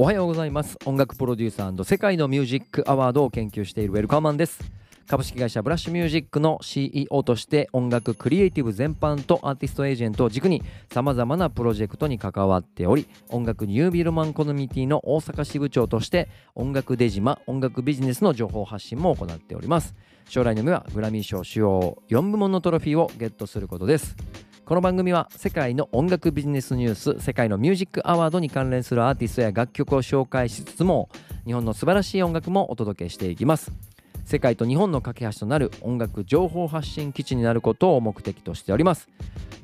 おはようございます。音楽プロデューサー世界のミュージックアワードを研究しているウェルカーマンです。株式会社ブラッシュミュージックの CEO として音楽クリエイティブ全般とアーティストエージェントを軸にさまざまなプロジェクトに関わっており音楽ニュービルマンコミュニティの大阪支部長として音楽出島音楽ビジネスの情報発信も行っております。将来の夢はグラミー賞主要4部門のトロフィーをゲットすることです。この番組は世界の音楽ビジネスニュース世界のミュージックアワードに関連するアーティストや楽曲を紹介しつつも日本の素晴らしい音楽もお届けしていきます。世界と日本の架け橋となる音楽情報発信基地になることを目的としております。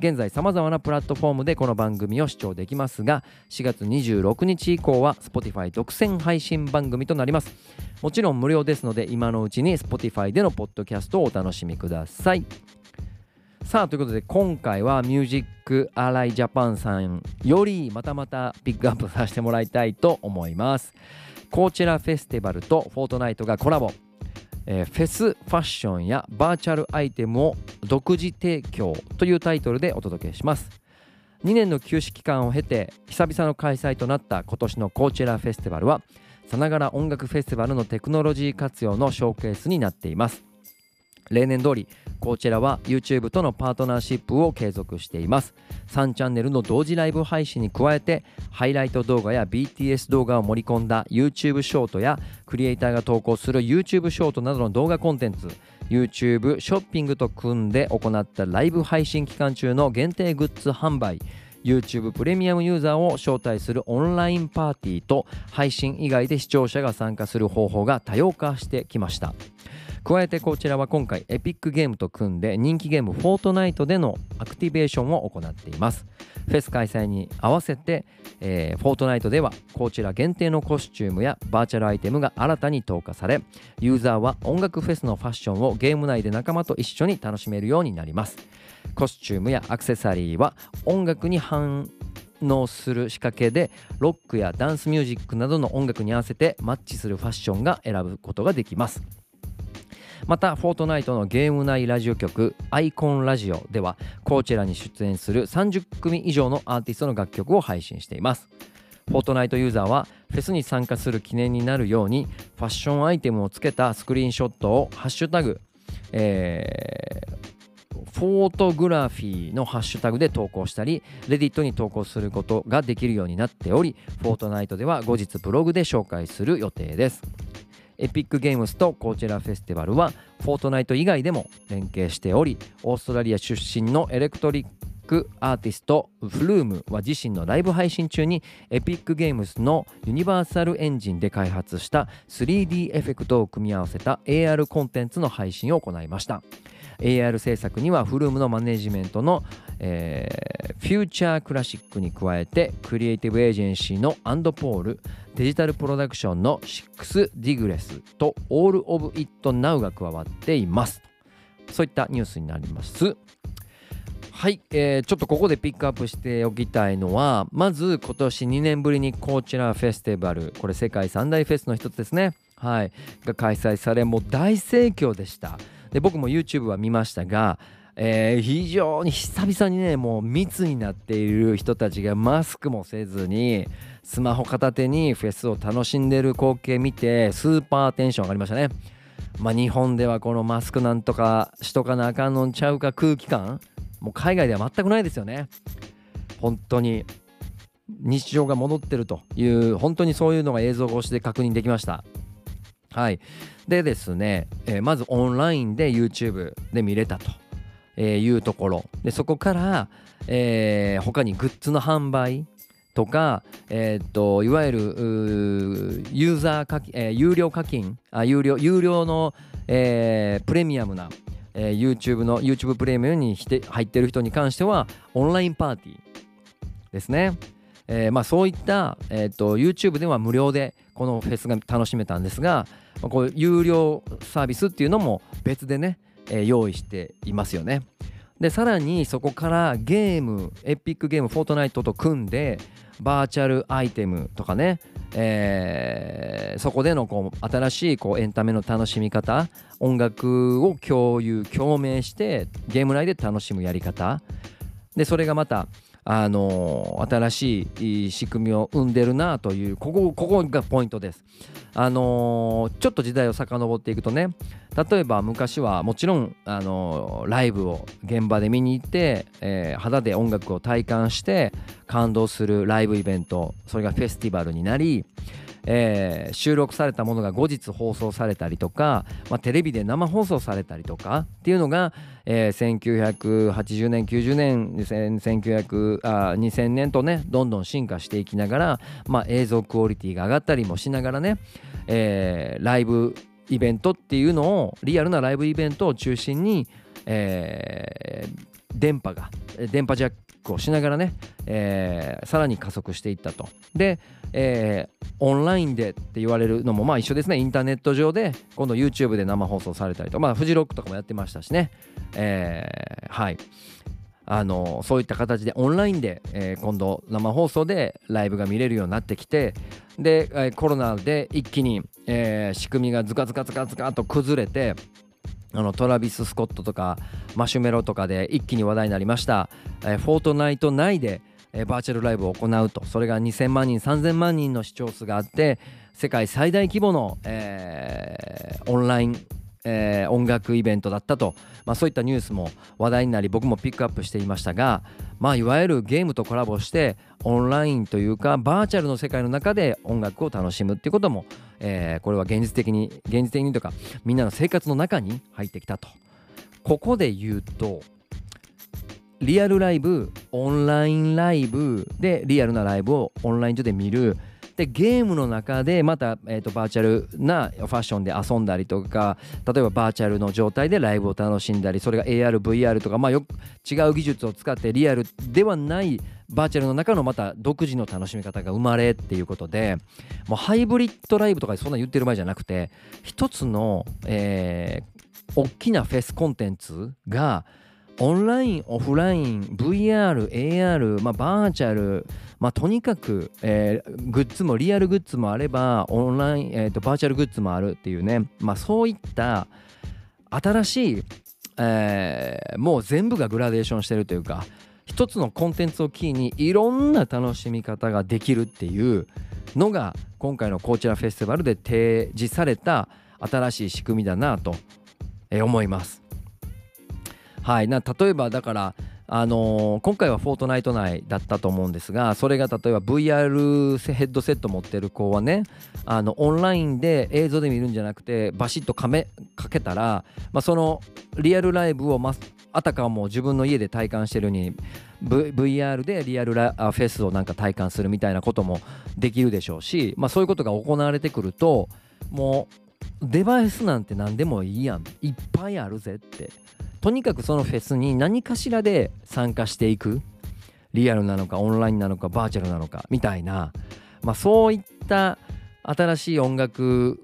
現在さまざまなプラットフォームでこの番組を視聴できますが4月26日以降は Spotify 独占配信番組となります。もちろん無料ですので今のうちに Spotify でのポッドキャストをお楽しみください。さあということで今回はミュージックアライジャパンさんよりまたまたピックアップさせてもらいたいと思います。コーチェラフェスティバルとフォートナイトがコラボ、えー、フェスファッションやバーチャルアイテムを独自提供というタイトルでお届けします。2年の休止期間を経て久々の開催となった今年のコーチェラフェスティバルはさながら音楽フェスティバルのテクノロジー活用のショーケースになっています。例年通りこちらは YouTube とのパートナーシップを継続しています。3チャンネルの同時ライブ配信に加えてハイライト動画や BTS 動画を盛り込んだ YouTube ショートやクリエイターが投稿する YouTube ショートなどの動画コンテンツ YouTube ショッピングと組んで行ったライブ配信期間中の限定グッズ販売 YouTube プレミアムユーザーを招待するオンラインパーティーと配信以外で視聴者が参加する方法が多様化してきました。加えてこちらは今回エピックゲームと組んで人気ゲームフォートナイトでのアクティベーションを行っています。フェス開催に合わせて、えー、フォートナイトではこちら限定のコスチュームやバーチャルアイテムが新たに投下されユーザーは音楽フェスのファッションをゲーム内で仲間と一緒に楽しめるようになります。コスチュームやアクセサリーは音楽に反応する仕掛けでロックやダンスミュージックなどの音楽に合わせてマッチするファッションが選ぶことができます。またフォートナイトのゲーム内ラジオ局アイコンラジオではこちらに出演する30組以上のアーティストの楽曲を配信していますフォートナイトユーザーはフェスに参加する記念になるようにファッションアイテムをつけたスクリーンショットをハッシュタグ、えー、フォートグラフィーのハッシュタグで投稿したり、レディットに投稿することができるようになっており、フォートナイトでは後日ブログで紹介する予定です。エピックゲームスとコーチェラフェスティバルはフォートナイト以外でも連携しておりオーストラリア出身のエレクトリックアーティスト Flume は自身のライブ配信中に Epic Games の Unreal Engine で開発した 3D エフェクトを組み合わせた AR コンテンツの配信を行いました。AR 制作には Flume のマネジメントの、えー、 Future Classic に加えてクリエイティブエージェンシーのアンドポールデジタルプロダクションの6 Degrees と All of It Now が加わっています。そういったニュースになります。はい、えー、ちょっとここでピックアップしておきたいのはまず今年2年ぶりにこちらフェスティバルこれ世界三大フェスの一つですね。はいが開催されもう大盛況でした。で僕も YouTube は見ましたが、えー、非常に久々にねもう密になっている人たちがマスクもせずにスマホ片手にフェスを楽しんでる光景見てスーパーテンション上がりましたね。まあ日本ではこのマスクなんとかしとかなあかんのんちゃうか空気感。もう海外では全くないですよね。本当に日常が戻ってるという本当にそういうのが映像越しで確認できました。はいでですね、えー、まずオンラインで YouTube で見れたと、えいうところでそこから、えー、他にグッズの販売とか、えー、っといわゆるユーザー課金、えー、有料課金あ有料有料の、えー、プレミアムな、えー、YouTube の YouTube プレミアムにして入ってる人に関してはオンラインパーティーですね。えー、まあそういった、えーと、YouTube では無料でこのフェスが楽しめたんですが、まあ、こう有料サービスっていうのも別でね、えー、用意していますよね。でさらにそこからゲームエピックゲームフォートナイトと組んでバーチャルアイテムとかね、えー、そこでのこう新しいこうエンタメの楽しみ方音楽を共有共鳴してゲーム内で楽しむやり方でそれがまたあの新しい仕組みを生んでるなというここここがポイントです。あのちょっと時代を遡っていくとね例えば昔はもちろん、あのライブを現場で見に行って、えー、肌で音楽を体感して感動するライブイベントそれがフェスティバルになりえー、収録されたものが後日放送されたりとか、まあ、テレビで生放送されたりとかっていうのが、えー、1980年90年1900あ2000年とねどんどん進化していきながら、まあ、映像クオリティが上がったりもしながらね、えー、ライブイベントっていうのをリアルなライブイベントを中心に、えー、電波が電波ジャックをしながらね、えー、さらに加速していったと。で、えー、オンラインでって言われるのもまあ一緒ですね。インターネット上で今度 YouTube で生放送されたりとまあフジロックとかもやってましたしね、えー、はい。あのそういった形でオンラインで、えー、今度生放送でライブが見れるようになってきてで、えー、コロナで一気に、えー、仕組みがズカズカズカズカと崩れてあのトラビス・スコットとかマシュメロとかで一気に話題になりました、え、フォートナイト内で、え、バーチャルライブを行うと。それが2000万人3000万人の視聴数があって世界最大規模の、えー、オンラインえー、音楽イベントだったと、まあ、そういったニュースも話題になり僕もピックアップしていましたが、まあ、いわゆるゲームとコラボしてオンラインというかバーチャルの世界の中で音楽を楽しむっていうことも、えー、これは現実的に現実的にとかみんなの生活の中に入ってきたと。ここで言うとリアルライブオンラインライブでリアルなライブをオンライン上で見る。でゲームの中でまた、えーと、バーチャルなファッションで遊んだりとか例えばバーチャルの状態でライブを楽しんだりそれが ARVR とか、まあ、よ違う技術を使ってリアルではないバーチャルの中のまた独自の楽しみ方が生まれっていうことでもうハイブリッドライブとかそんな言ってる場合じゃなくて一つの、えー、大きなフェスコンテンツがオンラインオフライン VR、AR、まあ、バーチャルまあ、とにかく、えー、グッズもリアルグッズもあればオンライン、えーと、バーチャルグッズもあるっていうね、まあ、そういった新しい、えー、もう全部がグラデーションしてるというか一つのコンテンツをキーにいろんな楽しみ方ができるっていうのが今回のコーチラフェスティバルで提示された新しい仕組みだなと思います。はい。な例えばだからあのー、今回はフォートナイト内だったと思うんですがそれが例えば VR ヘッドセット持ってる子はねあのオンラインで映像で見るんじゃなくてバシッとかめかけたら、まあ、そのリアルライブを、ま、あたかも自分の家で体感してるに v、VR でリアルラフェスをなんか体感するみたいなこともできるでしょうし、まあ、そういうことが行われてくるともうデバイスなんて何でもいいやん。いっぱいあるぜって。とにかくそのフェスに何かしらで参加していく。リアルなのかオンラインなのかバーチャルなのかみたいな、まあ、そういった新しい音楽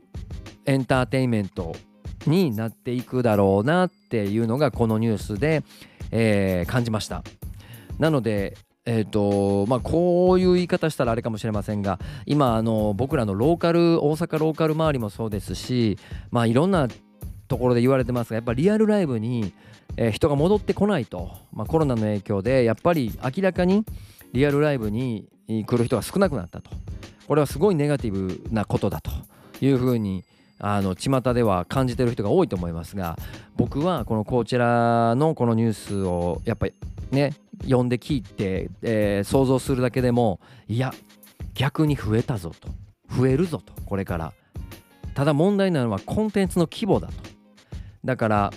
エンターテインメントになっていくだろうなっていうのがこのニュースで、えー、感じました。なのでえーとまあ、こういう言い方したらあれかもしれませんが今あの僕らのローカル大阪ローカル周りもそうですし、まあ、いろんなところで言われてますがやっぱリアルライブにえー、人が戻ってこないと、まあ、コロナの影響でやっぱり明らかにリアルライブに来る人が少なくなったと。これはすごいネガティブなことだと。いうふうにあの巷では感じてる人が多いと思いますが僕はこのこちらのこのニュースをやっぱりね読んで聞いて、えー、想像するだけでもいや逆に増えたぞと。増えるぞとこれから。ただ問題なのはコンテンツの規模だと。だから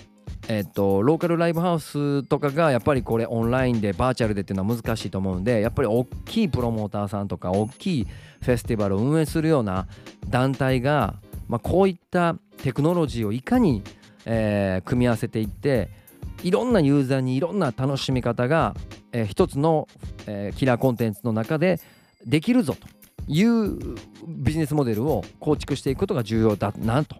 えっと、ローカルライブハウスとかがやっぱりこれオンラインでバーチャルでっていうのは難しいと思うんでやっぱり大きいプロモーターさんとか大きいフェスティバルを運営するような団体が、まあ、こういったテクノロジーをいかに、えー、組み合わせていっていろんなユーザーにいろんな楽しみ方が、えー、一つの、えー、キラーコンテンツの中でできるぞというビジネスモデルを構築していくことが重要だなと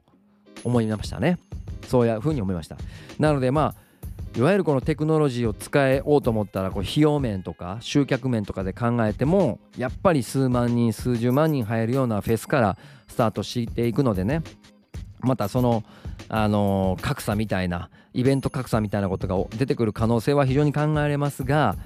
思いましたね。そういうふうに思いました。なのでまあいわゆるこのテクノロジーを使えようと思ったらこう費用面とか集客面とかで考えてもやっぱり数万人数十万人入るようなフェスからスタートしていくのでね。またそのあの、格差みたいなイベント格差みたいなことが出てくる可能性は非常に考えられますが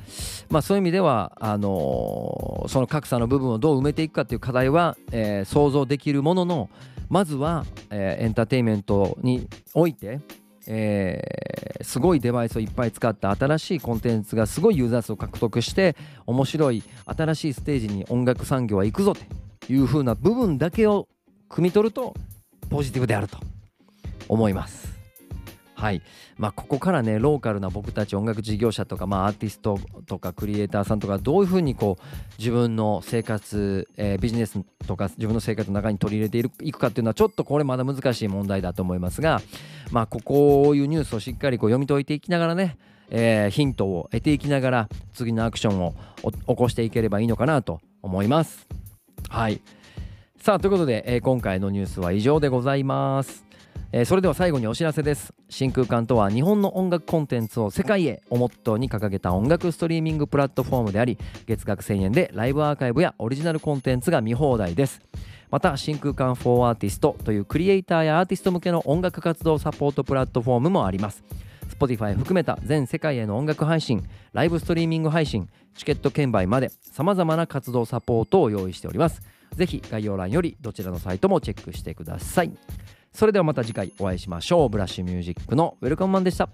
まあ、そういう意味ではあのその格差の部分をどう埋めていくかっていう課題は、えー想像できるもののまずは、えーエンターテインメントにおいて、えーすごいデバイスをいっぱい使った新しいコンテンツがすごいユーザー数を獲得して面白い新しいステージに音楽産業は行くぞという風な部分だけを汲み取るとポジティブであると思います。はいまあ、ここからねローカルな僕たち音楽事業者とか、まあ、アーティストとかクリエイターさんとかどういうふうにこう自分の生活、えービジネスとか自分の生活の中に取り入れていくかっていうのはちょっとこれまだ難しい問題だと思いますが、まあ、こういうニュースをしっかりこう読み解いていきながらね、えーヒントを得ていきながら次のアクションを起こしていければいいのかなと思います。はいさあということで、えー今回のニュースは以上でございます。えーそれでは最後にお知らせです真空管とは日本の音楽コンテンツを世界へをモットーに掲げた音楽ストリーミングプラットフォームであり月額1000円でライブアーカイブやオリジナルコンテンツが見放題です。また真空管 for アーティストというクリエイターやアーティスト向けの音楽活動サポートプラットフォームもあります。Spotify 含めた全世界への音楽配信ライブストリーミング配信チケット券売まで様々な活動サポートを用意しております。ぜひ概要欄よりどちらのサイトもチェックしてください。それではまた次回お会いしましょう。ブラッシュミュージックのウェルカムマンでした。